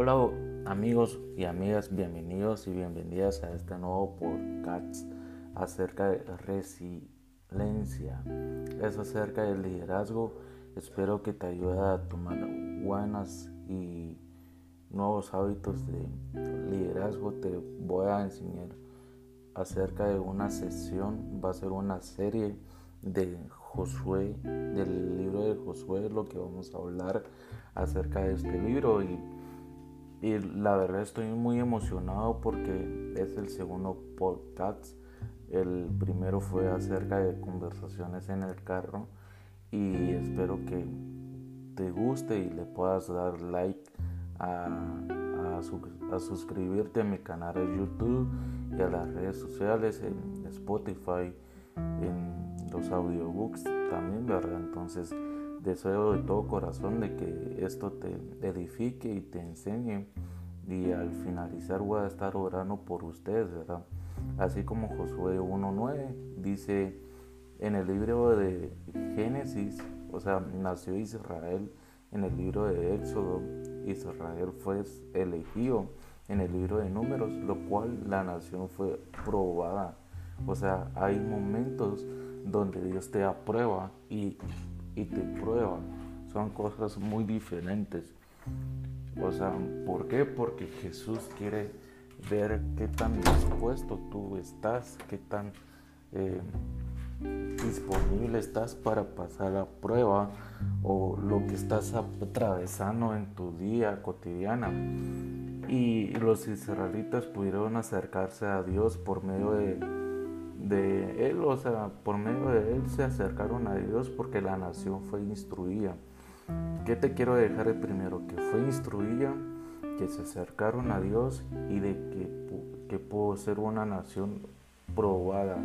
Hola amigos y amigas, bienvenidos y bienvenidas a este nuevo podcast acerca de resiliencia. Es acerca del liderazgo. Espero que te ayude a tomar buenas y nuevos hábitos de liderazgo. Te voy a enseñar acerca de una sesión, va a ser una serie de Josué, del libro de Josué, lo que vamos a hablar acerca de este libro y, y la verdad estoy muy emocionado porque es el segundo podcast. El primero fue acerca de conversaciones en el carro y espero que te guste y le puedas dar like a, a, suscribirte a mi canal de YouTube y a las redes sociales en Spotify, en los audiobooks también, ¿verdad? Entonces deseo de todo corazón de que esto te edifique y te enseñe y al finalizar voy a estar orando por ustedes, ¿verdad? Así como Josué 1.9 dice en el libro de Génesis, o sea, nació Israel en el libro de Éxodo, Israel fue elegido en el libro de Números, lo cual la nación fue probada. O sea, hay momentos donde Dios te aprueba y, y te prueba. Son cosas muy diferentes. O sea, ¿por qué? Porque Jesús quiere ver qué tan dispuesto tú estás, qué tan eh, disponible estás para pasar la prueba o lo que estás atravesando en tu día cotidiana. Y los israelitas pudieron acercarse a Dios por medio de de él, o sea, por medio de él se acercaron a Dios porque la nación fue instruida. ¿Qué te quiero dejar el primero? Que fue instruida, que se acercaron a Dios y de que, que pudo ser una nación probada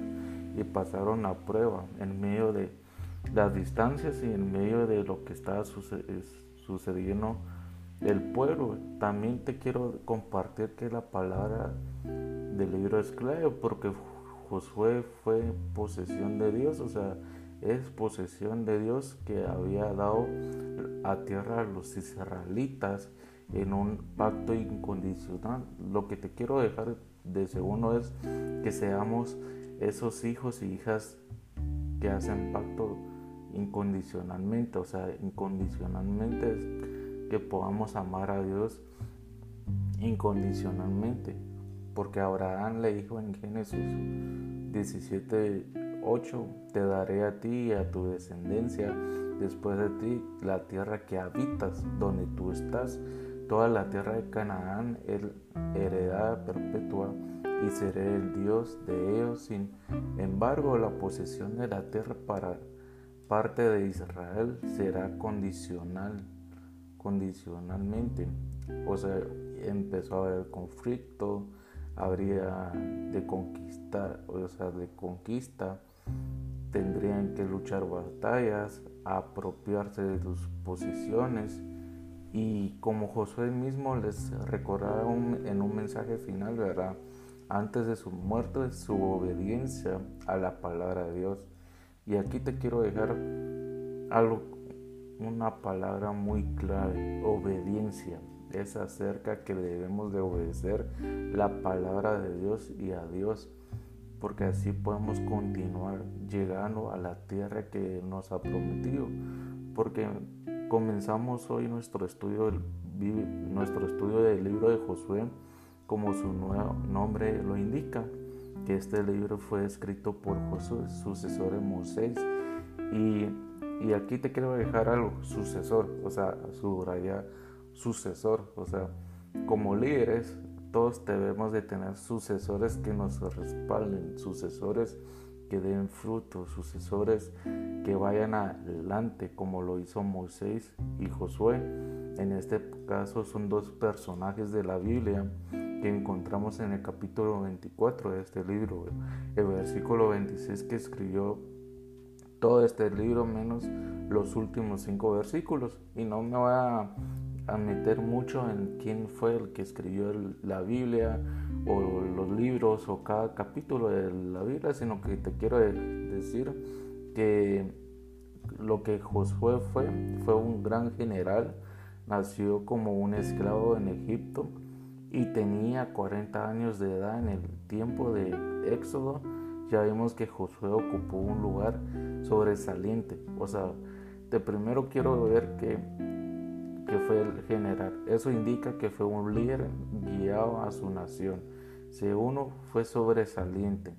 y pasaron a prueba en medio de las distancias y en medio de lo que estaba sucediendo el pueblo. También te quiero compartir que la palabra del libro es clave porque Josué fue posesión de Dios, o sea, es posesión de Dios que había dado a tierra a los israelitas en un pacto incondicional. Lo que te quiero dejar de segundo es que seamos esos hijos y hijas que hacen pacto incondicionalmente, o sea, incondicionalmente es que podamos amar a Dios incondicionalmente porque Abraham le dijo en Génesis 17:8, te daré a ti y a tu descendencia después de ti la tierra que habitas, donde tú estás, toda la tierra de Canaán, el heredada perpetua, y seré el Dios de ellos. Sin embargo, la posesión de la tierra para parte de Israel será condicional, condicionalmente. O sea, empezó a haber conflicto, habría de conquistar, o sea, de conquista, tendrían que luchar batallas, apropiarse de sus posiciones y como Josué mismo les recordaba en un mensaje final, ¿verdad? Antes de su muerte, su obediencia a la palabra de Dios. Y aquí te quiero dejar algo, una palabra muy clave, obediencia es acerca que debemos de obedecer la palabra de Dios y a Dios, porque así podemos continuar llegando a la tierra que nos ha prometido, porque comenzamos hoy nuestro estudio del, nuestro estudio del libro de Josué, como su nuevo nombre lo indica, que este libro fue escrito por Josué, sucesor de Moisés, y, y aquí te quiero dejar algo, sucesor, o sea, subrayar sucesor. O sea, como líderes, todos debemos de tener sucesores que nos respalden, sucesores que den fruto, sucesores que vayan adelante, como lo hizo Moisés y Josué. En este caso son dos personajes de la Biblia que encontramos en el capítulo 24 de este libro, el versículo 26 que escribió todo este libro menos los últimos cinco versículos. Y no me voy a a meter mucho en quién fue el que escribió la Biblia o los libros o cada capítulo de la Biblia, sino que te quiero decir que lo que Josué fue fue un gran general nació como un esclavo en Egipto y tenía 40 años de edad en el tiempo de Éxodo. Ya vimos que Josué ocupó un lugar sobresaliente. O sea, de primero quiero ver que, que fue el general. Eso indica que fue un líder guiado a su nación. Segundo, fue sobresaliente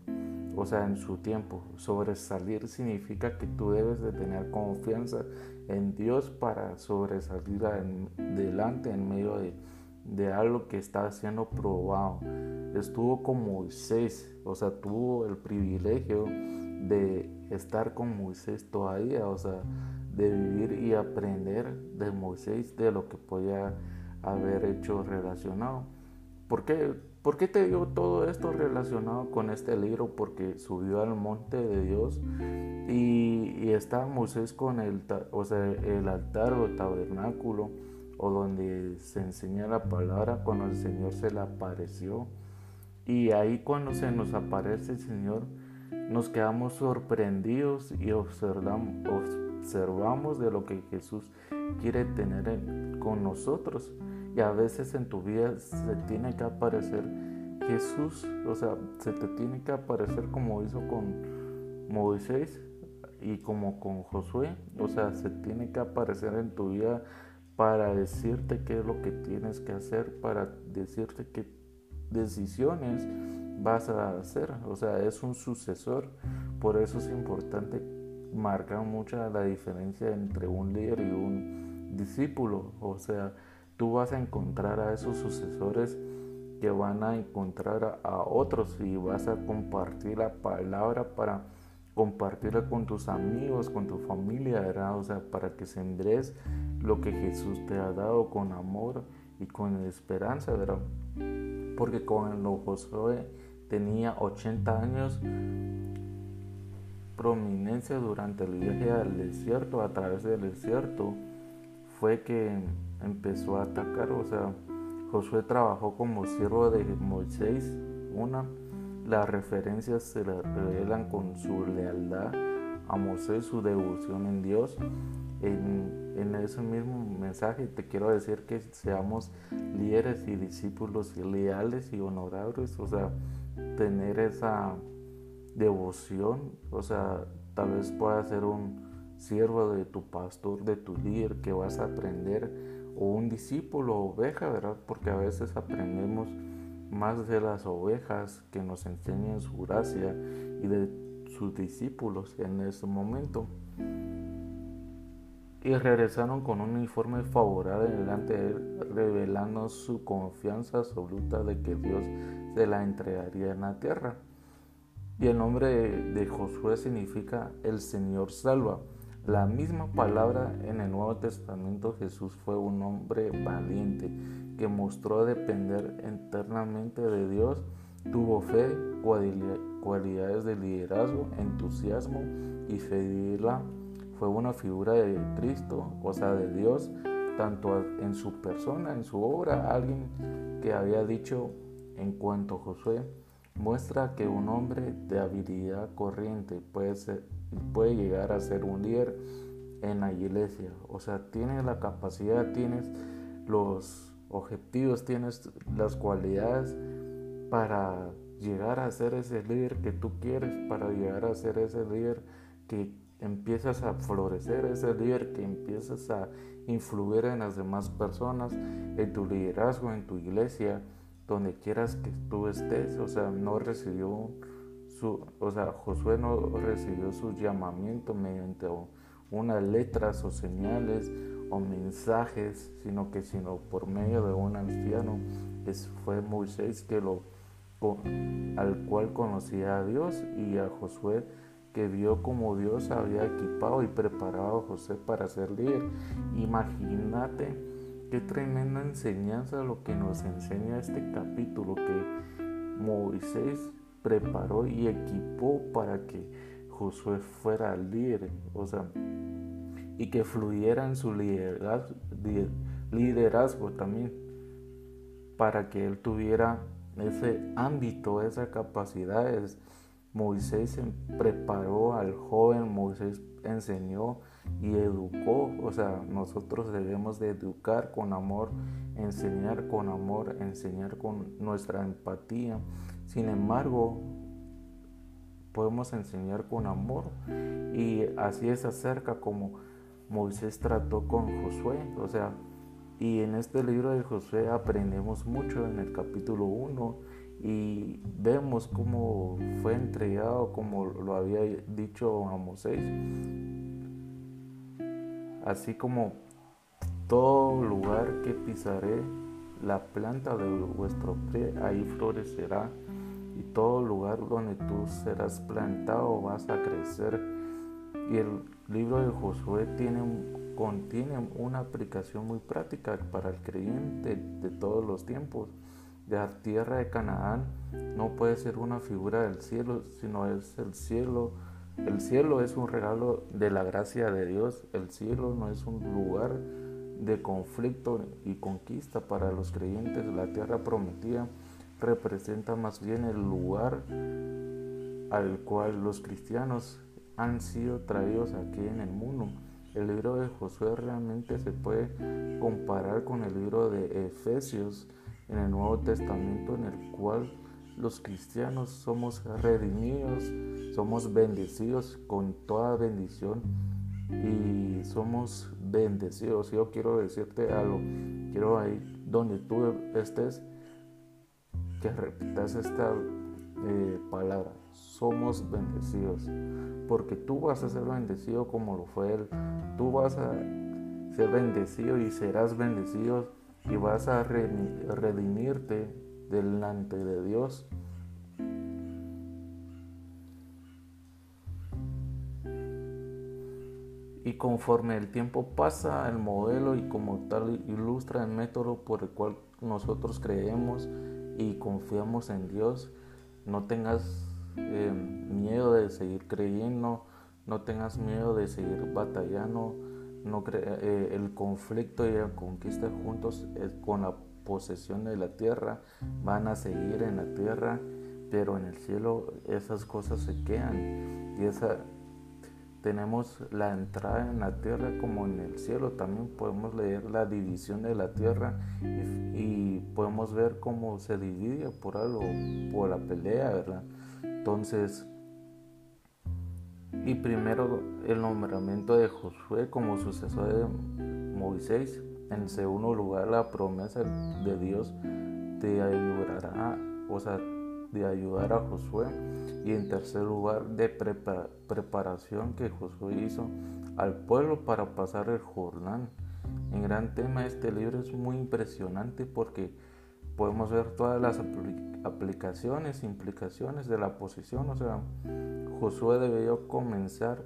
o sea, en su tiempo. Sobresalir significa que tú debes de tener confianza en Dios para sobresalir adelante en medio de, de algo que está siendo probado. Estuvo con Moisés, o sea, tuvo el privilegio de estar con Moisés todavía, o sea, de vivir y aprender de Moisés de lo que podía haber hecho relacionado. ¿Por qué? ¿Por qué te digo todo esto relacionado con este libro? Porque subió al monte de Dios y, y está Moisés con el, o sea, el altar o tabernáculo o donde se enseña la palabra cuando el Señor se le apareció. Y ahí cuando se nos aparece el Señor, nos quedamos sorprendidos y observamos de lo que Jesús quiere tener con nosotros. Y a veces en tu vida se tiene que aparecer Jesús, o sea, se te tiene que aparecer como hizo con Moisés y como con Josué, o sea, se tiene que aparecer en tu vida para decirte qué es lo que tienes que hacer, para decirte qué decisiones vas a hacer, o sea, es un sucesor, por eso es importante marcar mucho la diferencia entre un líder y un discípulo, o sea, tú vas a encontrar a esos sucesores que van a encontrar a otros y vas a compartir la palabra para compartirla con tus amigos, con tu familia, ¿verdad? O sea, para que sembrés lo que Jesús te ha dado con amor y con esperanza, ¿verdad? Porque cuando Josué tenía 80 años, prominencia durante el viaje al desierto, a través del desierto, fue que empezó a atacar. O sea, Josué trabajó como siervo de Moisés. Una, las referencias se revelan con su lealtad a Moisés, su devoción en Dios. En, en, ese mismo mensaje te quiero decir que seamos líderes y discípulos leales y honorables, o sea, tener esa devoción, o sea, tal vez pueda ser un siervo de tu pastor, de tu líder, que vas a aprender o un discípulo oveja, ¿verdad? Porque a veces aprendemos más de las ovejas que nos enseñan su gracia y de sus discípulos en ese momento. Y regresaron con un informe favorable delante de él, revelando su confianza absoluta de que Dios se la entregaría en la tierra. Y el nombre de Josué significa el Señor salva. La misma palabra en el Nuevo Testamento Jesús fue un hombre valiente que mostró depender eternamente de Dios, tuvo fe, cualidades de liderazgo, entusiasmo y fidelidad. Fue una figura de Cristo, o sea, de Dios, tanto en su persona, en su obra, alguien que había dicho en cuanto a Josué, muestra que un hombre de habilidad corriente puede ser puede llegar a ser un líder en la iglesia. O sea, tienes la capacidad, tienes los objetivos, tienes las cualidades para llegar a ser ese líder que tú quieres, para llegar a ser ese líder que empiezas a florecer, ese líder que empiezas a influir en las demás personas, en tu liderazgo, en tu iglesia, donde quieras que tú estés. O sea, no recibió o sea, Josué no recibió su llamamiento mediante unas letras o señales o mensajes, sino que sino por medio de un anciano, es, fue Moisés que lo al cual conocía a Dios y a Josué que vio como Dios había equipado y preparado a José para ser líder. Imagínate qué tremenda enseñanza lo que nos enseña este capítulo que Moisés preparó y equipó para que Josué fuera líder, o sea, y que fluyera en su liderazgo, liderazgo también, para que él tuviera ese ámbito, esas capacidades. Moisés preparó al joven, Moisés enseñó y educó, o sea, nosotros debemos de educar con amor, enseñar con amor, enseñar con nuestra empatía. Sin embargo, podemos enseñar con amor y así es acerca como Moisés trató con Josué, o sea, y en este libro de Josué aprendemos mucho en el capítulo 1 y vemos cómo fue entregado, como lo había dicho a Moisés. Así como todo lugar que pisaré, la planta de vuestro pie, ahí florecerá. Y todo lugar donde tú serás plantado vas a crecer. Y el libro de Josué tiene contiene una aplicación muy práctica para el creyente de todos los tiempos. La tierra de Canaán no puede ser una figura del cielo, sino es el cielo. El cielo es un regalo de la gracia de Dios. El cielo no es un lugar de conflicto y conquista para los creyentes. La tierra prometida representa más bien el lugar al cual los cristianos han sido traídos aquí en el mundo. El libro de Josué realmente se puede comparar con el libro de Efesios en el Nuevo Testamento en el cual los cristianos somos redimidos, somos bendecidos con toda bendición y somos bendecidos. Yo quiero decirte algo, quiero ahí donde tú estés que repitas esta eh, palabra, somos bendecidos, porque tú vas a ser bendecido como lo fue Él, tú vas a ser bendecido y serás bendecido y vas a redimirte delante de Dios. Y conforme el tiempo pasa, el modelo y como tal ilustra el método por el cual nosotros creemos y confiamos en Dios, no tengas eh, miedo de seguir creyendo, no tengas miedo de seguir batallando, no eh, el conflicto y la conquista juntos con la posesión de la tierra van a seguir en la tierra, pero en el cielo esas cosas se quedan y esa tenemos la entrada en la tierra como en el cielo. También podemos leer la división de la tierra y, podemos ver cómo se divide por algo, por la pelea, ¿verdad? Entonces, y primero el nombramiento de Josué como sucesor de Moisés. En segundo lugar, la promesa de Dios de ayudará, o sea, de ayudar a Josué. Y en tercer lugar, de preparación que Josué hizo al pueblo para pasar el Jordán. En gran tema, este libro es muy impresionante porque podemos ver todas las aplicaciones, implicaciones de la posición. O sea, Josué debió comenzar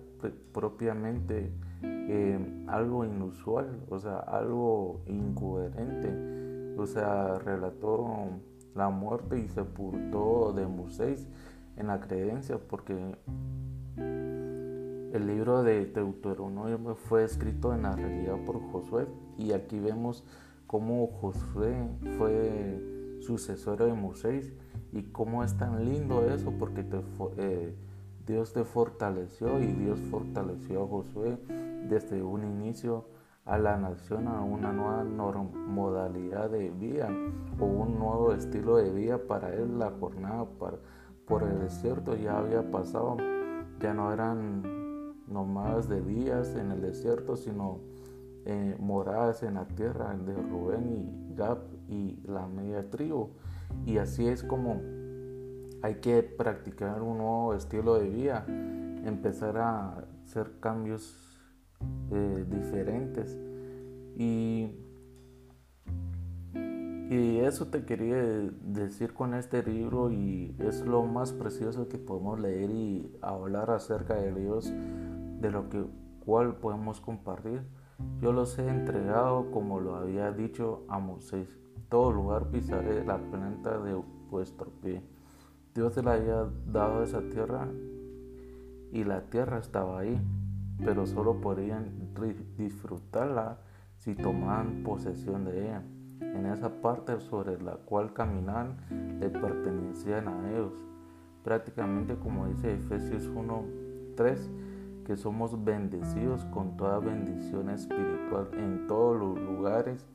propiamente eh, algo inusual, o sea, algo incoherente. O sea, relató la muerte y sepultó de Moisés en la creencia, porque el libro de Deuteronomio fue escrito en la realidad por Josué y aquí vemos cómo Josué fue sucesor de Moisés y cómo es tan lindo eso porque eh, Dios te fortaleció y Dios fortaleció a Josué desde un inicio a la nación a una nueva modalidad de vida o un nuevo estilo de vida para él la jornada por el desierto ya había pasado ya no eran nomás de días en el desierto sino eh, moradas en la tierra de Rubén y Gab y la media tribu. Y así es como hay que practicar un nuevo estilo de vida, empezar a hacer cambios eh, diferentes. Y, y eso te quería decir con este libro y es lo más precioso que podemos leer y hablar acerca de Dios, de lo que cual podemos compartir. Yo los he entregado como lo había dicho a Moisés. Todo lugar pisaré la planta de vuestro pie. Dios le había dado esa tierra y la tierra estaba ahí, pero solo podían disfrutarla si tomaban posesión de ella. En esa parte sobre la cual caminaban le pertenecían a ellos. Prácticamente como dice Efesios 1.3 que somos bendecidos con toda bendición espiritual en todos los lugares.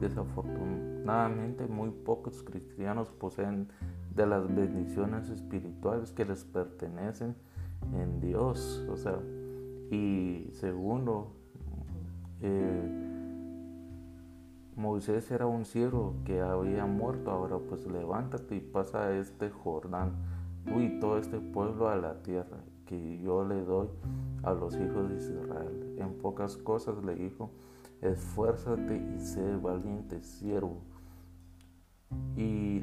Desafortunadamente muy pocos cristianos poseen de las bendiciones espirituales que les pertenecen en Dios. O sea, y segundo, eh, Moisés era un siervo que había muerto, ahora pues levántate y pasa este Jordán, tú y todo este pueblo a la tierra que yo le doy a los hijos de Israel. En pocas cosas le dijo, esfuérzate y sé valiente siervo. Y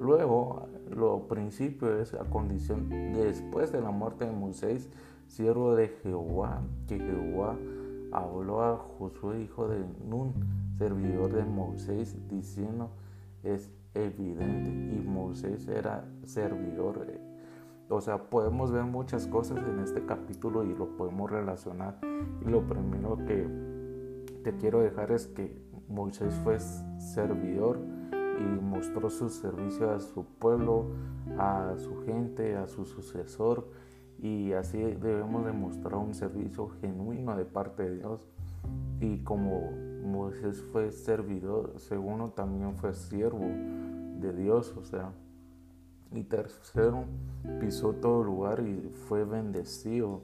luego, lo principio es a condición, después de la muerte de Moisés, siervo de Jehová, que Jehová habló a Josué, hijo de Nun, servidor de Moisés, diciendo, es evidente, y Moisés era servidor. O sea, podemos ver muchas cosas en este capítulo y lo podemos relacionar. Y lo primero que te quiero dejar es que Moisés fue servidor y mostró su servicio a su pueblo, a su gente, a su sucesor. Y así debemos demostrar un servicio genuino de parte de Dios. Y como Moisés fue servidor, segundo también fue siervo de Dios, o sea. Y tercero, pisó todo lugar y fue bendecido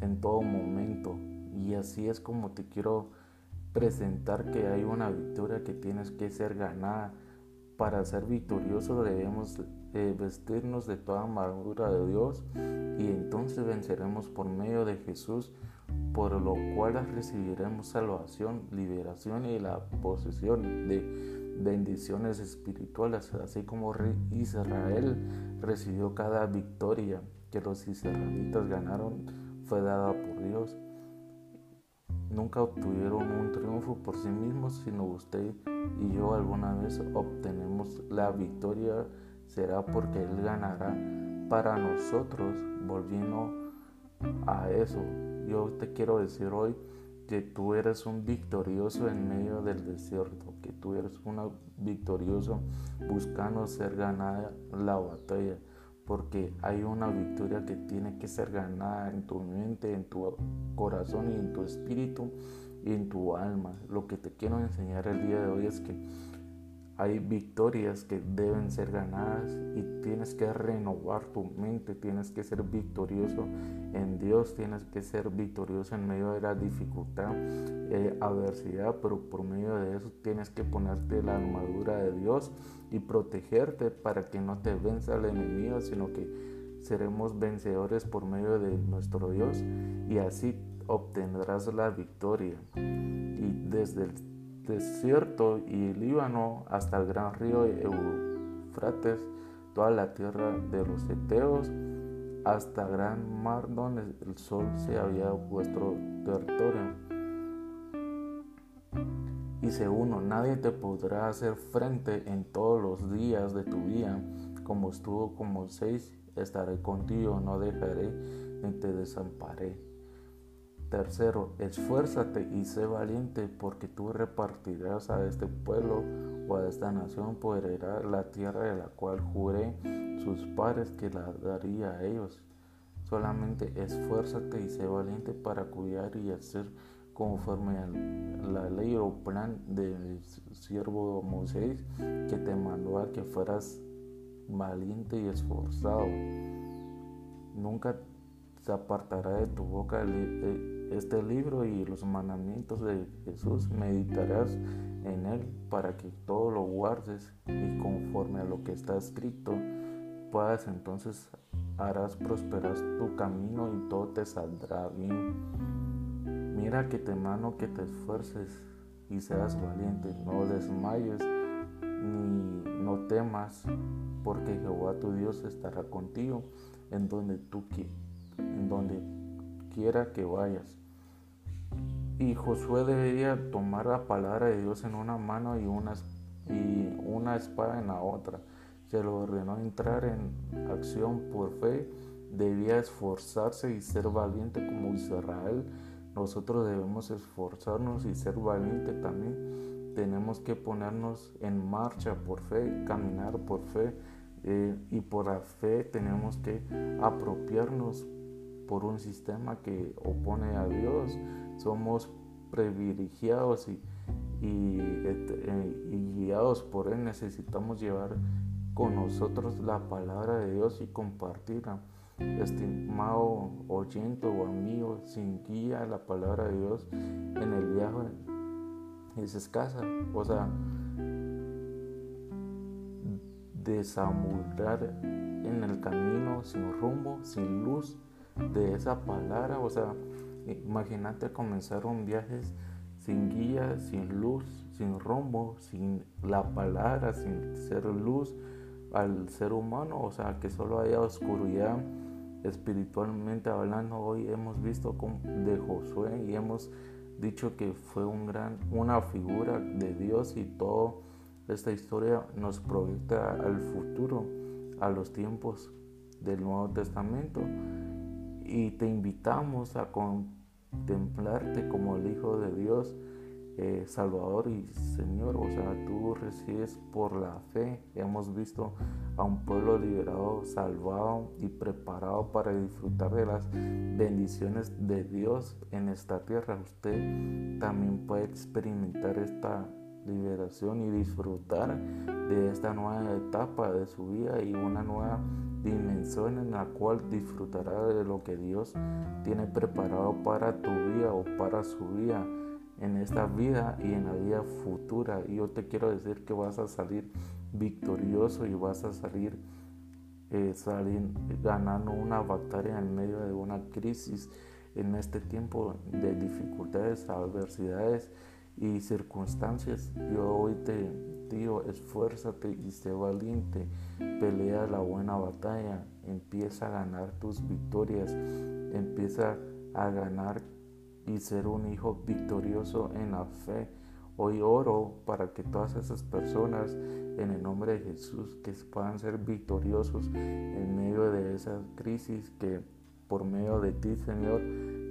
en todo momento. Y así es como te quiero presentar que hay una victoria que tienes que ser ganada. Para ser victorioso debemos vestirnos de toda armadura de Dios y entonces venceremos por medio de Jesús por lo cual recibiremos salvación, liberación y la posesión de bendiciones espirituales, así como Israel recibió cada victoria que los israelitas ganaron, fue dada por Dios. Nunca obtuvieron un triunfo por sí mismos, sino usted y yo alguna vez obtenemos la victoria, será porque Él ganará para nosotros, volviendo a eso, yo te quiero decir hoy que tú eres un victorioso en medio del desierto, que tú eres un victorioso buscando ser ganada la batalla, porque hay una victoria que tiene que ser ganada en tu mente, en tu corazón y en tu espíritu y en tu alma. Lo que te quiero enseñar el día de hoy es que hay victorias que deben ser ganadas y tienes que renovar tu mente, tienes que ser victorioso en Dios, tienes que ser victorioso en medio de la dificultad, eh, adversidad, pero por medio de eso tienes que ponerte la armadura de Dios y protegerte para que no te venza el enemigo, sino que seremos vencedores por medio de nuestro Dios y así obtendrás la victoria. Y desde el desierto y Líbano hasta el gran río Eufrates, toda la tierra de los Eteos, hasta gran mar donde el sol se había vuestro territorio. Y segundo, nadie te podrá hacer frente en todos los días de tu vida, como estuvo como seis estaré contigo, no dejaré ni te desamparé. Tercero, esfuérzate y sé valiente porque tú repartirás a este pueblo o a esta nación por la tierra de la cual juré sus padres que la daría a ellos. Solamente esfuérzate y sé valiente para cuidar y hacer conforme a la ley o plan del siervo Moisés que te mandó a que fueras valiente y esforzado. Nunca se apartará de tu boca este libro y los mandamientos de Jesús. Meditarás en él para que todo lo guardes y conforme a lo que está escrito puedas entonces harás prosperar tu camino y todo te saldrá bien. Mira que te mano que te esfuerces y seas valiente, no desmayes ni no temas, porque Jehová tu Dios estará contigo en donde tú quieras en donde quiera que vayas. Y Josué debería tomar la palabra de Dios en una mano y una, y una espada en la otra. Se lo ordenó entrar en acción por fe. Debía esforzarse y ser valiente como Israel. Nosotros debemos esforzarnos y ser valiente también. Tenemos que ponernos en marcha por fe, caminar por fe. Eh, y por la fe tenemos que apropiarnos por un sistema que opone a Dios. Somos privilegiados y, y, y guiados por Él. Necesitamos llevar con nosotros la palabra de Dios y compartirla. Estimado oyente o amigo, sin guía la palabra de Dios en el viaje es escasa. O sea, desamurar en el camino sin rumbo, sin luz de esa palabra. O sea, imagínate comenzar un viaje sin guía, sin luz, sin rumbo, sin la palabra, sin ser luz al ser humano. O sea, que solo haya oscuridad espiritualmente hablando. Hoy hemos visto de Josué y hemos dicho que fue un gran, una figura de Dios y toda esta historia nos proyecta al futuro, a los tiempos del Nuevo Testamento y te invitamos a contemplarte como el Hijo de Dios, eh, Salvador y Señor. O sea, tú recibes por la fe. Hemos visto a un pueblo liberado, salvado y preparado para disfrutar de las bendiciones de Dios en esta tierra. Usted también puede experimentar esta liberación y disfrutar de esta nueva etapa de su vida y una nueva dimensión en la cual disfrutará de lo que Dios tiene preparado para tu vida o para su vida en esta vida y en la vida futura. Y yo te quiero decir que vas a salir victorioso y vas a salir, eh, salir ganando una batalla en medio de una crisis en este tiempo de dificultades, adversidades y circunstancias. Yo hoy te digo, esfuérzate y sé valiente, pelea la buena batalla, empieza a ganar tus victorias, empieza a ganar y ser un hijo victorioso en la fe. Hoy oro para que todas esas personas en el nombre de Jesús que puedan ser victoriosos en medio de esa crisis que por medio de ti, Señor,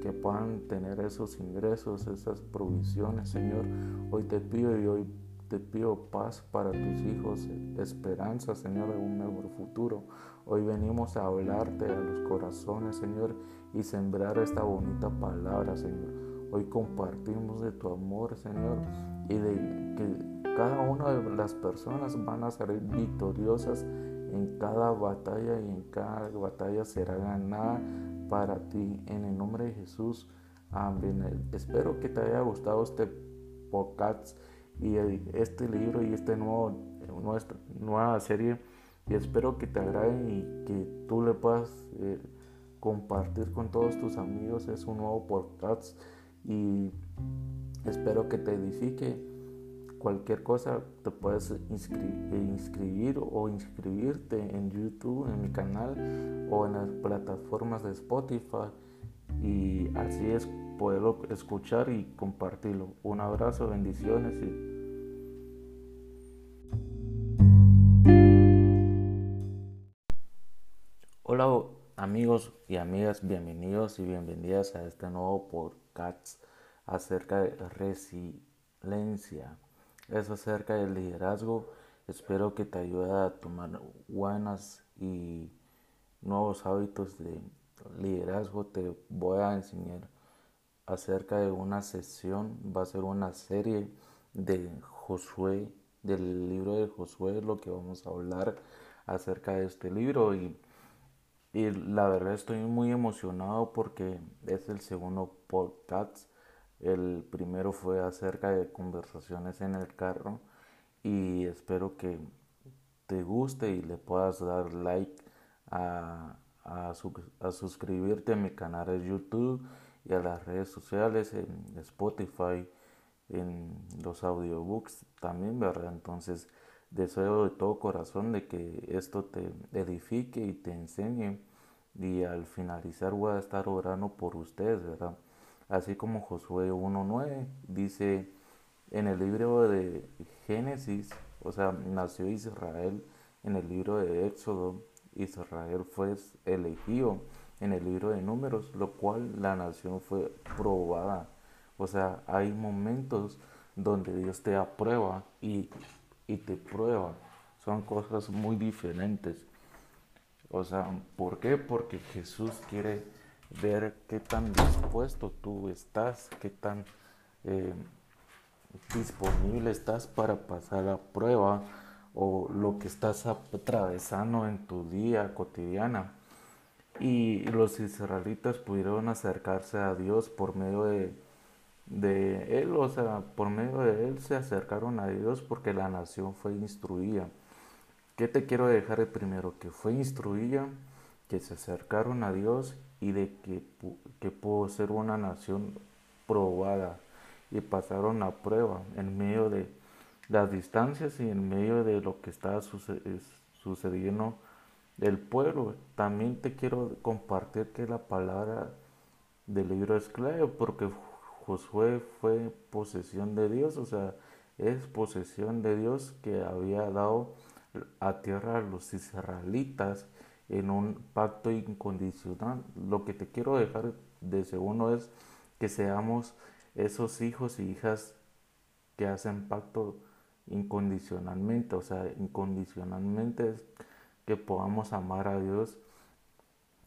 que puedan tener esos ingresos, esas provisiones, Señor. Hoy te pido y hoy te pido paz para tus hijos, esperanza, Señor, de un mejor futuro. Hoy venimos a hablarte a los corazones, Señor, y sembrar esta bonita palabra, Señor. Hoy compartimos de tu amor, Señor, y de que cada una de las personas van a salir victoriosas en cada batalla y en cada batalla será ganada para ti. En el nombre de Jesús. Amén. Espero que te haya gustado este podcast y este libro y esta nueva serie. Y espero que te agrade y que tú le puedas eh, compartir con todos tus amigos. Es un nuevo podcast y espero que te edifique cualquier cosa te puedes inscribir o inscribirte en YouTube, en mi canal o en las plataformas de Spotify y así es poderlo escuchar y compartirlo. Un abrazo, bendiciones y Hola amigos y amigas, bienvenidos y bienvenidas a este nuevo podcast acerca de resiliencia es acerca del liderazgo. Espero que te ayude a tomar buenas y nuevos hábitos de liderazgo. Te voy a enseñar acerca de una sesión, va a ser una serie de Josué, del libro de Josué, lo que vamos a hablar acerca de este libro y, y la verdad estoy muy emocionado porque es el segundo podcast el primero fue acerca de conversaciones en el carro y espero que te guste y le puedas dar like a, a, suscribirte a mi canal de YouTube y a las redes sociales en Spotify, en los audiobooks también, ¿verdad? Entonces deseo de todo corazón de que esto te edifique y te enseñe y al finalizar voy a estar orando por ustedes, ¿verdad? Así como Josué 1.9 dice en el libro de Génesis, o sea, nació Israel en el libro de Éxodo, Israel fue elegido en el libro de números, lo cual la nación fue probada. O sea, hay momentos donde Dios te aprueba y, y te prueba. Son cosas muy diferentes. O sea, ¿por qué? Porque Jesús quiere ver qué tan dispuesto tú estás, qué tan eh, disponible estás para pasar la prueba o lo que estás atravesando en tu día cotidiana. Y los israelitas pudieron acercarse a Dios por medio de, de Él, o sea, por medio de Él se acercaron a Dios porque la nación fue instruida. ¿Qué te quiero dejar primero? Que fue instruida, que se acercaron a Dios y de que, que pudo ser una nación probada y pasaron la prueba en medio de las distancias y en medio de lo que estaba sucediendo del pueblo. También te quiero compartir que la palabra del libro es clave porque Josué fue posesión de Dios, o sea, es posesión de Dios que había dado a tierra a los israelitas en un pacto incondicional. Lo que te quiero dejar de segundo es que seamos esos hijos y hijas que hacen pacto incondicionalmente, o sea, incondicionalmente es que podamos amar a Dios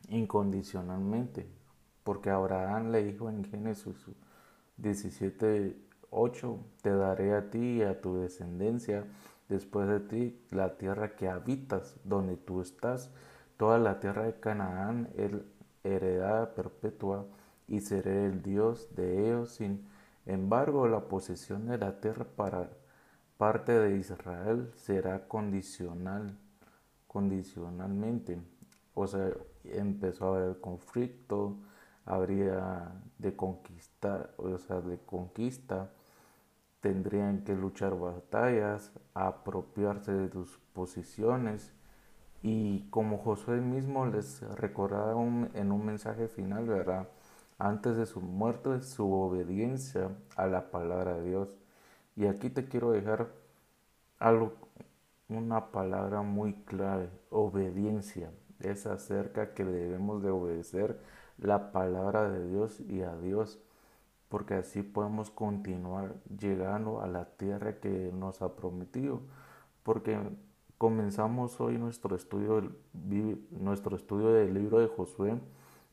incondicionalmente, porque Abraham le dijo en Génesis 17, 8, te daré a ti y a tu descendencia después de ti la tierra que habitas, donde tú estás, toda la tierra de Canaán, el heredada perpetua, y seré el Dios de ellos. Sin embargo, la posesión de la tierra para parte de Israel será condicional, condicionalmente. O sea, empezó a haber conflicto, habría de conquistar, o sea, de conquista, tendrían que luchar batallas, apropiarse de sus posiciones y como Josué mismo les recordaba en un mensaje final, ¿verdad? Antes de su muerte, su obediencia a la palabra de Dios. Y aquí te quiero dejar algo, una palabra muy clave, obediencia. Es acerca que debemos de obedecer la palabra de Dios y a Dios, porque así podemos continuar llegando a la tierra que nos ha prometido. Porque comenzamos hoy nuestro estudio, nuestro estudio del libro de Josué,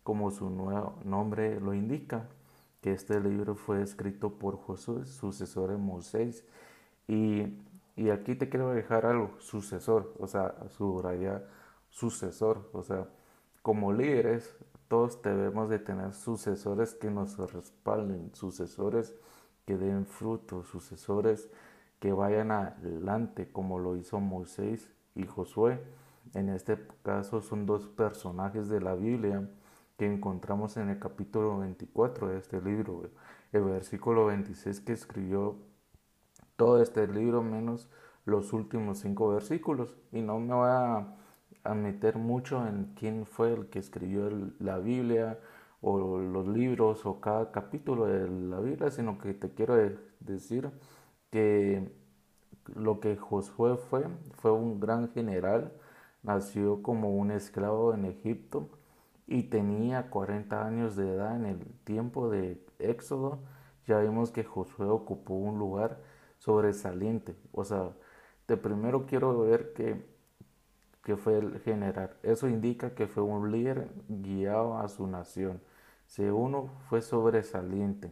como su nuevo nombre lo indica que este libro fue escrito por Josué, sucesor de Moisés. Y, y, aquí te quiero dejar algo, sucesor, o sea, subraya sucesor, o sea, como líderes, todos debemos de tener sucesores que nos respalden, sucesores que den fruto, sucesores que vayan adelante, como lo hizo Moisés y Josué. En este caso son dos personajes de la Biblia que encontramos en el capítulo 24 de este libro, el versículo 26 que escribió todo este libro menos los últimos cinco versículos. Y no me voy a, meter mucho en quién fue el que escribió la Biblia o los libros o cada capítulo de la Biblia, sino que te quiero decir que lo que Josué fue, fue un gran general, nació como un esclavo en Egipto y tenía 40 años de edad en el tiempo de Éxodo, ya vimos que Josué ocupó un lugar sobresaliente. O sea, de primero quiero ver que, que fue el general. Eso indica que fue un líder guiado a su nación. Segundo, fue sobresaliente.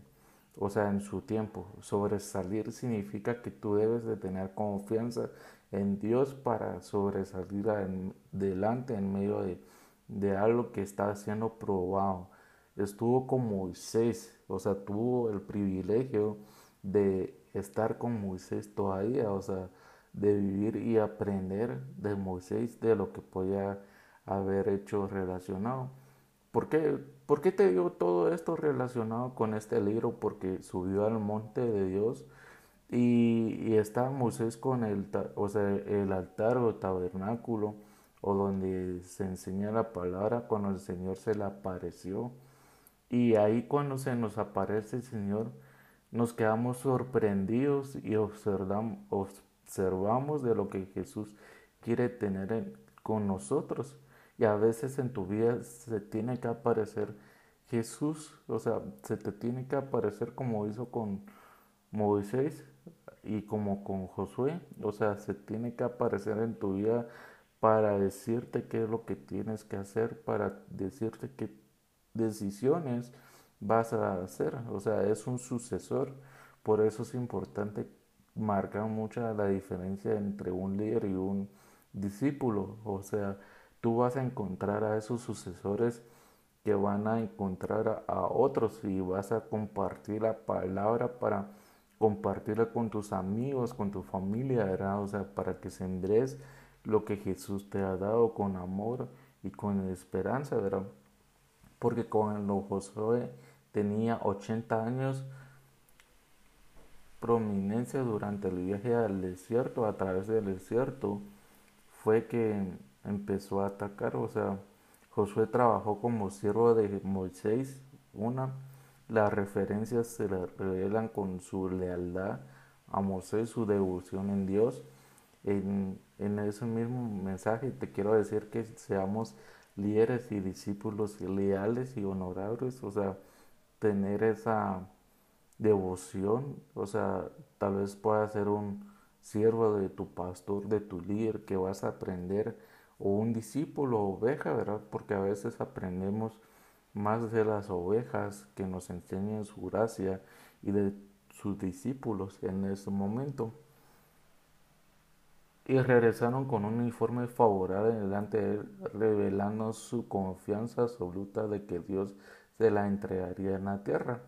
O sea, en su tiempo. Sobresalir significa que tú debes de tener confianza en Dios para sobresalir adelante en medio de de algo que está siendo probado. Estuvo con Moisés, o sea, tuvo el privilegio de estar con Moisés todavía, o sea, de vivir y aprender de Moisés de lo que podía haber hecho relacionado. ¿Por qué, ¿Por qué te digo todo esto relacionado con este libro? Porque subió al monte de Dios y, y estaba Moisés con el, o sea, el altar o tabernáculo o donde se enseña la palabra cuando el Señor se le apareció. Y ahí cuando se nos aparece el Señor, nos quedamos sorprendidos y observamos de lo que Jesús quiere tener con nosotros. Y a veces en tu vida se tiene que aparecer Jesús, o sea, se te tiene que aparecer como hizo con Moisés y como con Josué, o sea, se tiene que aparecer en tu vida para decirte qué es lo que tienes que hacer, para decirte que decisiones vas a hacer. O sea, es un sucesor. Por eso es importante marcar mucha la diferencia entre un líder y un discípulo. O sea, tú vas a encontrar a esos sucesores que van a encontrar a, otros y vas a compartir la palabra para compartirla con tus amigos, con tu familia, ¿verdad? O sea, para que sembres lo que Jesús te ha dado con amor y con esperanza, ¿verdad? Porque cuando Josué tenía 80 años, prominencia durante el viaje al desierto, a través del desierto, fue que empezó a atacar, o sea, Josué trabajó como siervo de Moisés, una, las referencias se revelan con su lealtad a Moisés, su devoción en Dios. En, en ese mismo mensaje te quiero decir que seamos líderes y discípulos leales y honorables, o sea, tener esa devoción, o sea, tal vez pueda ser un siervo de tu pastor, de tu líder, que vas a aprender, o un discípulo, oveja, ¿verdad? Porque a veces aprendemos más de las ovejas que nos enseñan su gracia y de sus discípulos en ese momento. Y regresaron con un informe favorable delante de él, revelando su confianza absoluta de que Dios se la entregaría en la tierra.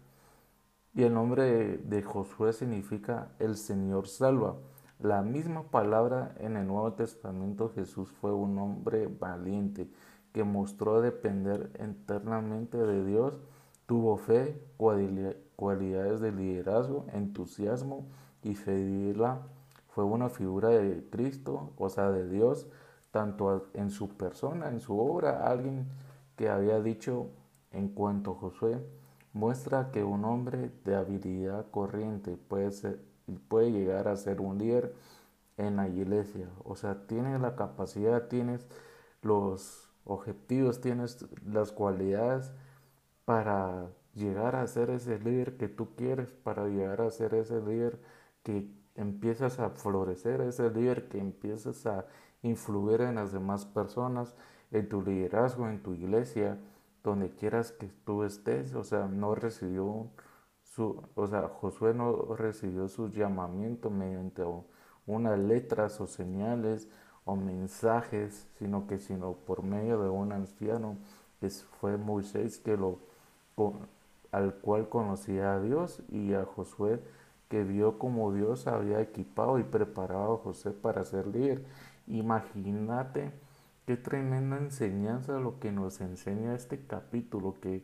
Y el nombre de Josué significa el Señor salva. La misma palabra en el Nuevo Testamento Jesús fue un hombre valiente que mostró depender eternamente de Dios, tuvo fe, cualidades de liderazgo, entusiasmo y fidelidad. Fue una figura de Cristo, o sea, de Dios, tanto en su persona, en su obra, alguien que había dicho en cuanto a Josué, muestra que un hombre de habilidad corriente puede, ser, puede llegar a ser un líder en la iglesia. O sea, tienes la capacidad, tienes los objetivos, tienes las cualidades para llegar a ser ese líder que tú quieres, para llegar a ser ese líder que empiezas a florecer, ese líder que empiezas a influir en las demás personas, en tu liderazgo, en tu iglesia, donde quieras que tú estés. O sea, no recibió o sea, Josué no recibió su llamamiento mediante unas letras o señales o mensajes, sino que sino por medio de un anciano que fue Moisés que lo al cual conocía a Dios y a Josué que vio como Dios había equipado y preparado a José para ser líder. Imagínate qué tremenda enseñanza lo que nos enseña este capítulo que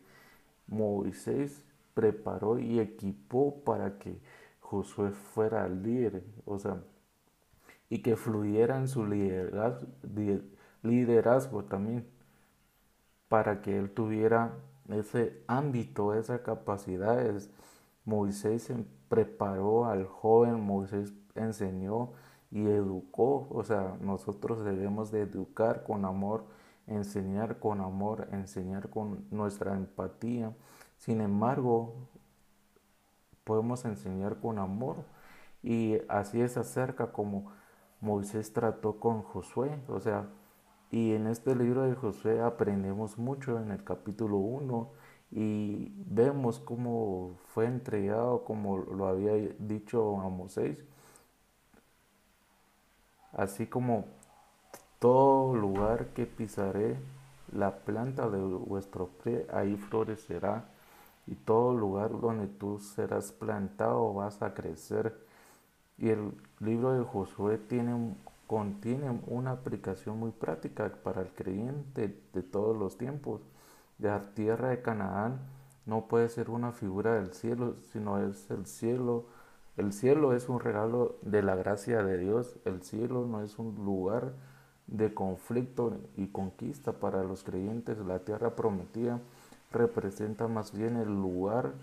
Moisés preparó y equipó para que Josué fuera líder. O sea, y que fluyera en su liderazgo, también, para que él tuviera ese ámbito, esa capacidad. Moisés preparó al joven, Moisés enseñó y educó, o sea, nosotros debemos de educar con amor, enseñar con amor, enseñar con nuestra empatía. Sin embargo, podemos enseñar con amor. Y así es acerca como Moisés trató con Josué, o sea, y en este libro de Josué aprendemos mucho en el capítulo 1 y vemos cómo fue entregado, como lo había dicho a Moisés, así como todo lugar que pisaré, la planta de vuestro pie, ahí florecerá, y todo lugar donde tú serás plantado vas a crecer y el libro de Josué tiene, contiene una aplicación muy práctica para el creyente de todos los tiempos. La tierra de Canaán no puede ser una figura del cielo, sino es el cielo. El cielo es un regalo de la gracia de Dios. El cielo no es un lugar de conflicto y conquista para los creyentes. La tierra prometida representa más bien el lugar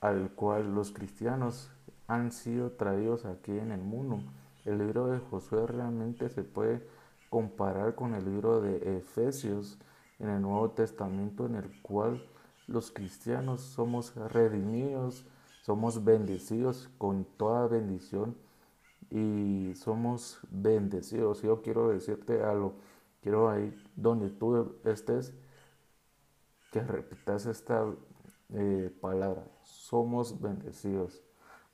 al cual los cristianos han sido traídos aquí en el mundo. El libro de Josué realmente se puede comparar con el libro de Efesios en el Nuevo Testamento en el cual los cristianos somos redimidos, somos bendecidos con toda bendición y somos bendecidos. Yo quiero decirte algo, quiero ahí donde tú estés, que repitas esta eh, palabra. Somos bendecidos.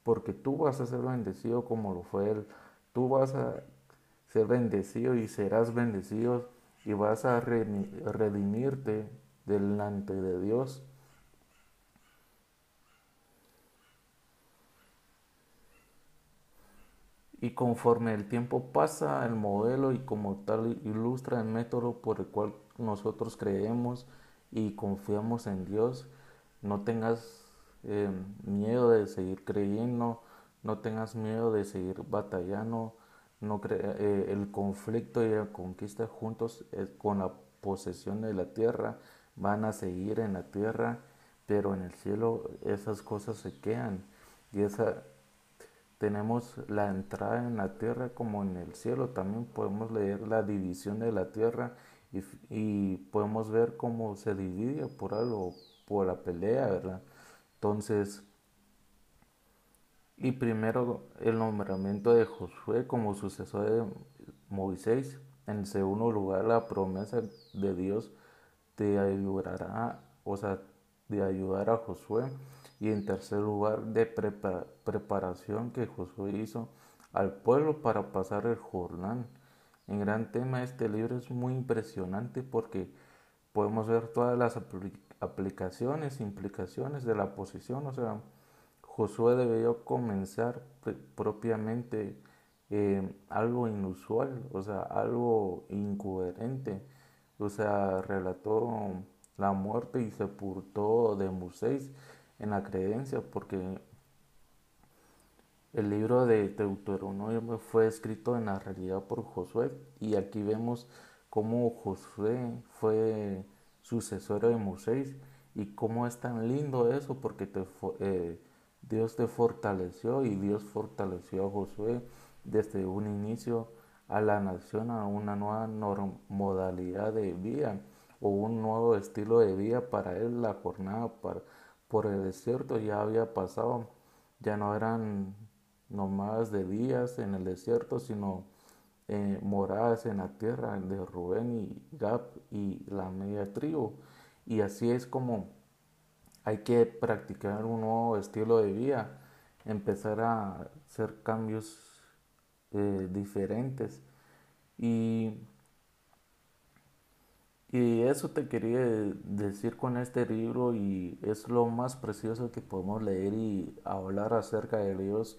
Porque tú vas a ser bendecido como lo fue Él. Tú vas a ser bendecido y serás bendecido y vas a redimirte delante de Dios. Y conforme el tiempo pasa, el modelo y como tal ilustra el método por el cual nosotros creemos y confiamos en Dios, no tengas eh, miedo de seguir creyendo, no tengas miedo de seguir batallando, no eh, el conflicto y la conquista juntos eh, con la posesión de la tierra van a seguir en la tierra, pero en el cielo esas cosas se quedan y esa tenemos la entrada en la tierra como en el cielo. También podemos leer la división de la tierra y, podemos ver cómo se divide por algo, por la pelea, ¿verdad? Entonces, y primero el nombramiento de Josué como sucesor de Moisés. En segundo lugar, la promesa de Dios de ayudará, o sea, de ayudar a Josué. Y en tercer lugar, de preparación que Josué hizo al pueblo para pasar el Jordán. En gran tema, este libro es muy impresionante porque podemos ver todas las aplicaciones, implicaciones de la posición, o sea, Josué debió comenzar propiamente eh, algo inusual, o sea, algo incoherente. O sea, relató la muerte y sepultó de Moisés en la creencia, porque el libro de Deuteronomio fue escrito en la realidad por Josué y aquí vemos cómo Josué fue sucesor de Moisés y cómo es tan lindo eso porque te, eh, Dios te fortaleció y Dios fortaleció a Josué desde un inicio a la nación a una nueva modalidad de vida o un nuevo estilo de vida para él. La jornada por el desierto ya había pasado, ya no eran nomás de días en el desierto, sino eh, moradas en la tierra de Rubén y Gab y la media tribu. Y así es como hay que practicar un nuevo estilo de vida, empezar a hacer cambios eh, diferentes. Y, y eso te quería decir con este libro y es lo más precioso que podemos leer y hablar acerca de Dios,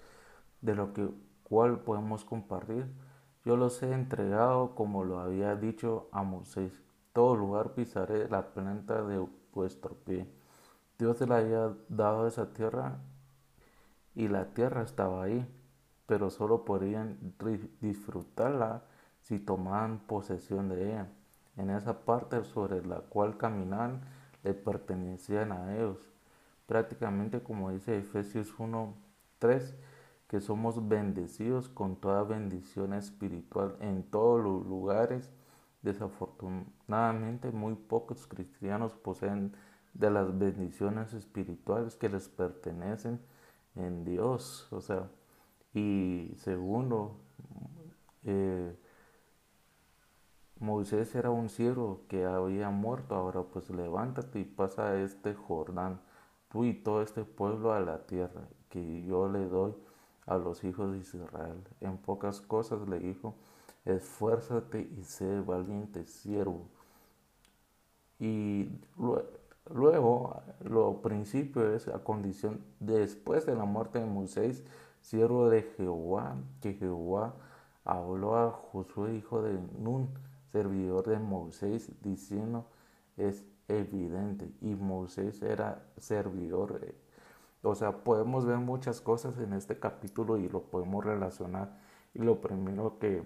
de lo que cual podemos compartir. Yo los he entregado como lo había dicho a Moisés. Todo lugar pisaré la planta de vuestro pie. Dios le había dado esa tierra y la tierra estaba ahí, pero solo podían disfrutarla si tomaban posesión de ella. En esa parte sobre la cual caminan le pertenecían a ellos. Prácticamente como dice Efesios 1.3, que somos bendecidos con toda bendición espiritual en todos los lugares. Desafortunadamente muy pocos cristianos poseen de las bendiciones espirituales que les pertenecen en Dios. O sea, y segundo, eh, Moisés era un siervo que había muerto, ahora pues levántate y pasa este Jordán, tú y todo este pueblo a la tierra que yo le doy a los hijos de Israel. En pocas cosas le dijo, esfuérzate y sé valiente siervo. Y Luego, lo principio es a condición después de la muerte de Moisés, siervo de Jehová, que Jehová habló a Josué, hijo de Nun, servidor de Moisés, diciendo, es evidente, y Moisés era servidor. O sea, podemos ver muchas cosas en este capítulo y lo podemos relacionar. Y lo primero que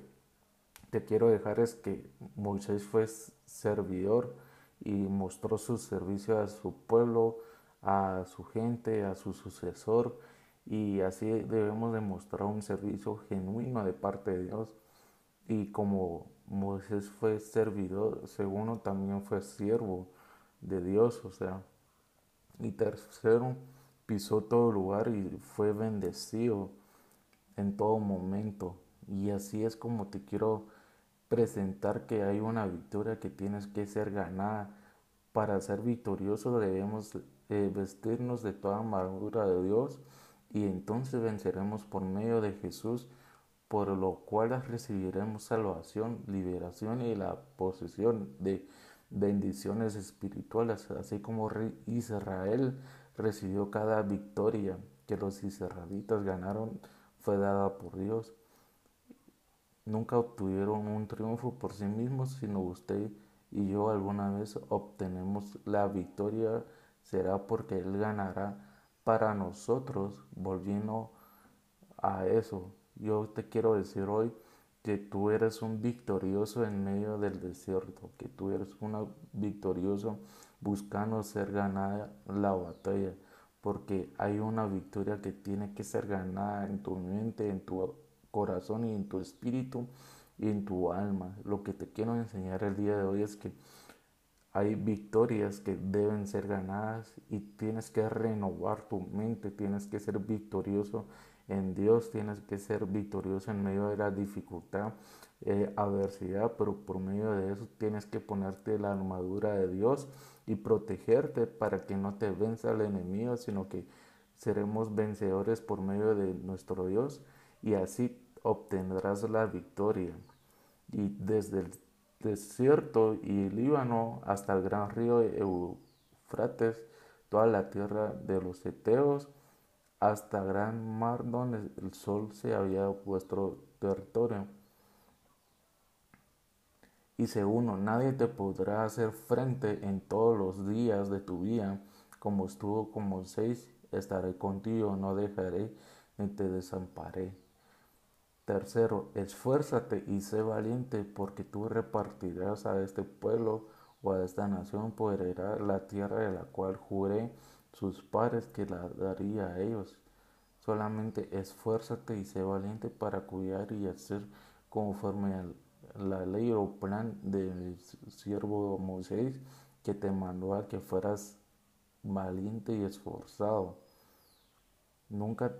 te quiero dejar es que Moisés fue servidor y mostró su servicio a su pueblo, a su gente, a su sucesor. Y así debemos demostrar un servicio genuino de parte de Dios. Y como Moisés fue servidor, segundo también fue siervo de Dios, o sea, y tercero pisó todo lugar y fue bendecido en todo momento. Y así es como te quiero presentar que hay una victoria que tienes que ser ganada. Para ser victoriosos debemos eh, vestirnos de toda armadura de Dios y entonces venceremos por medio de Jesús, por lo cual recibiremos salvación, liberación y la posesión de bendiciones espirituales, así como Israel recibió cada victoria que los israelitas ganaron fue dada por Dios. Nunca obtuvieron un triunfo por sí mismos, sino usted y yo alguna vez obtenemos la victoria, será porque Él ganará para nosotros, volviendo a eso. Yo te quiero decir hoy que tú eres un victorioso en medio del desierto, que tú eres un victorioso buscando ser ganada la batalla, porque hay una victoria que tiene que ser ganada en tu mente, en tu corazón y en tu espíritu y en tu alma. Lo que te quiero enseñar el día de hoy es que hay victorias que deben ser ganadas y tienes que renovar tu mente, tienes que ser victorioso en Dios tienes que ser victorioso en medio de la dificultad, eh, adversidad, pero por medio de eso tienes que ponerte la armadura de Dios y protegerte para que no te venza el enemigo, sino que seremos vencedores por medio de nuestro Dios y así obtendrás la victoria. Y desde el desierto y Líbano hasta el gran río Eufrates, toda la tierra de los Eteos, hasta gran mar donde el sol se había puesto territorio. Y uno, nadie te podrá hacer frente en todos los días de tu vida, como estuvo con Moisés, estaré contigo, no dejaré ni te desamparé. Tercero, esfuérzate y sé valiente, porque tú repartirás a este pueblo o a esta nación por la tierra de la cual juré sus padres que la daría a ellos. Solamente esfuérzate y sé valiente para cuidar y hacer conforme a la ley o plan del siervo Moisés que te mandó a que fueras valiente y esforzado. Nunca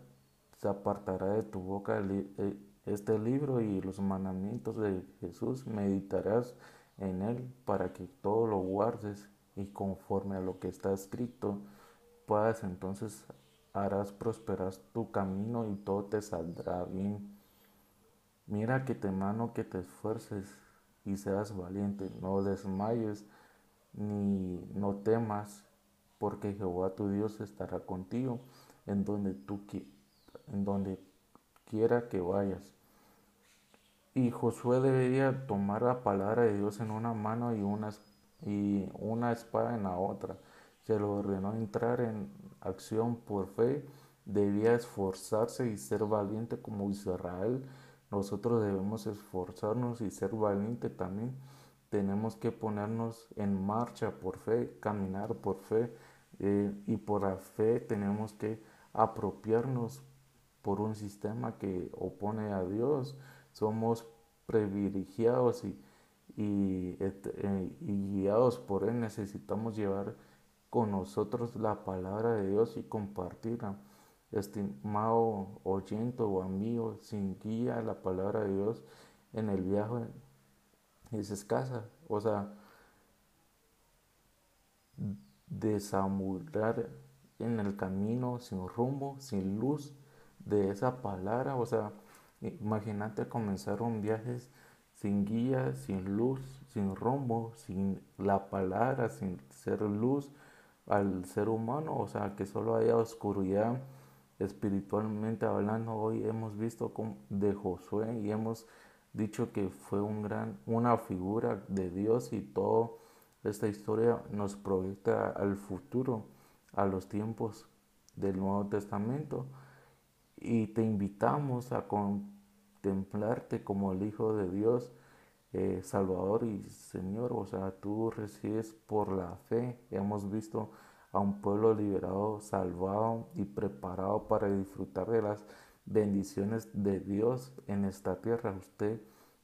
se apartará de tu boca eh, este libro y los mandamientos de Jesús. Meditarás en él para que todo lo guardes y conforme a lo que está escrito puedas entonces harás prosperar tu camino y todo te saldrá bien. Mira que te mano que te esfuerces y seas valiente, no desmayes ni no temas, porque Jehová tu Dios estará contigo en donde tú quiera que vayas. Y Josué debería tomar la palabra de Dios en una mano y una, y una espada en la otra se lo ordenó entrar en acción por fe, debía esforzarse y ser valiente como Israel. Nosotros debemos esforzarnos y ser valiente también. Tenemos que ponernos en marcha por fe, caminar por fe eh, y por la fe tenemos que apropiarnos por un sistema que opone a Dios. Somos privilegiados y, eh, y guiados por Él. Necesitamos llevar con nosotros la palabra de Dios y compartirla. Estimado oyente o amigo, sin guía la palabra de Dios en el viaje es escasa. O sea, desamurar en el camino sin rumbo, sin luz de esa palabra. O sea, imagínate comenzar un viaje sin guía, sin luz, sin rumbo, sin la palabra, sin ser luz al ser humano, o sea, que solo haya oscuridad espiritualmente hablando. Hoy hemos visto de Josué y hemos dicho que fue un gran, una figura de Dios y toda esta historia nos proyecta al futuro, a los tiempos del Nuevo Testamento y te invitamos a contemplarte como el Hijo de Dios eh, Salvador y Señor, o sea, tú recibes por la fe. Hemos visto a un pueblo liberado, salvado y preparado para disfrutar de las bendiciones de Dios en esta tierra. Usted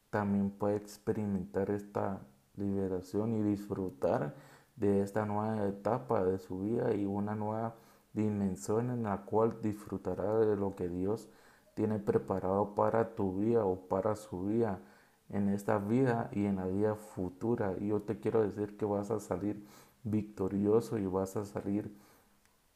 también puede experimentar esta liberación y disfrutar de esta nueva etapa de su vida y una nueva dimensión en la cual disfrutará de lo que Dios tiene preparado para tu vida o para su vida en esta vida y en la vida futura. Y yo te quiero decir que vas a salir victorioso y vas a salir,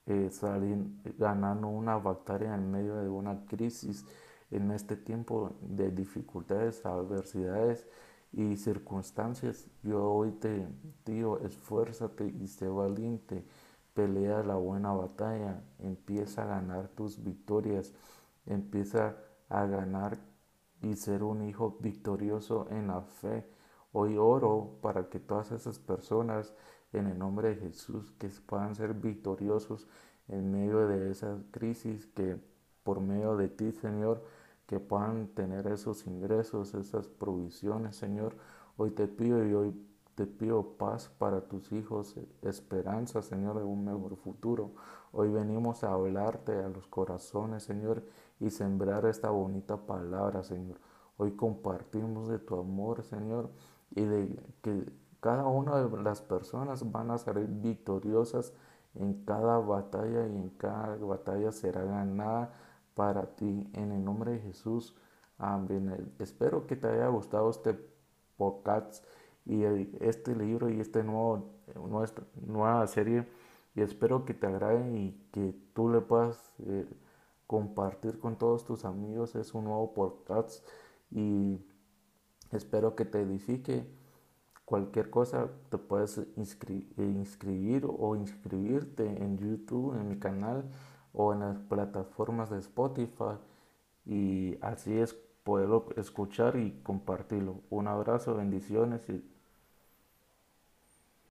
eh, salir ganando una batalla en medio de una crisis en este tiempo de dificultades, adversidades y circunstancias. Yo hoy te digo, esfuérzate y sé valiente, pelea la buena batalla, empieza a ganar tus victorias, empieza a ganar y ser un hijo victorioso en la fe. Hoy oro para que todas esas personas en el nombre de Jesús que puedan ser victoriosos en medio de esa crisis, que por medio de ti, Señor, que puedan tener esos ingresos, esas provisiones, Señor. Hoy te pido y hoy te pido paz para tus hijos, esperanza, Señor, de un mejor futuro. Hoy venimos a hablarte a los corazones, Señor, y sembrar esta bonita palabra, Señor. Hoy compartimos de tu amor, Señor, y de que cada una de las personas van a salir victoriosas en cada batalla y en cada batalla será ganada para ti en el nombre de Jesús. Amén. Espero que te haya gustado este podcast y este libro y nuestra nueva serie y espero que te agrade y que tú le puedas eh, compartir con todos tus amigos es un nuevo podcast y espero que te edifique cualquier cosa te puedes inscribir o inscribirte en YouTube en mi canal o en las plataformas de Spotify y así es poderlo escuchar y compartirlo. Un abrazo, bendiciones y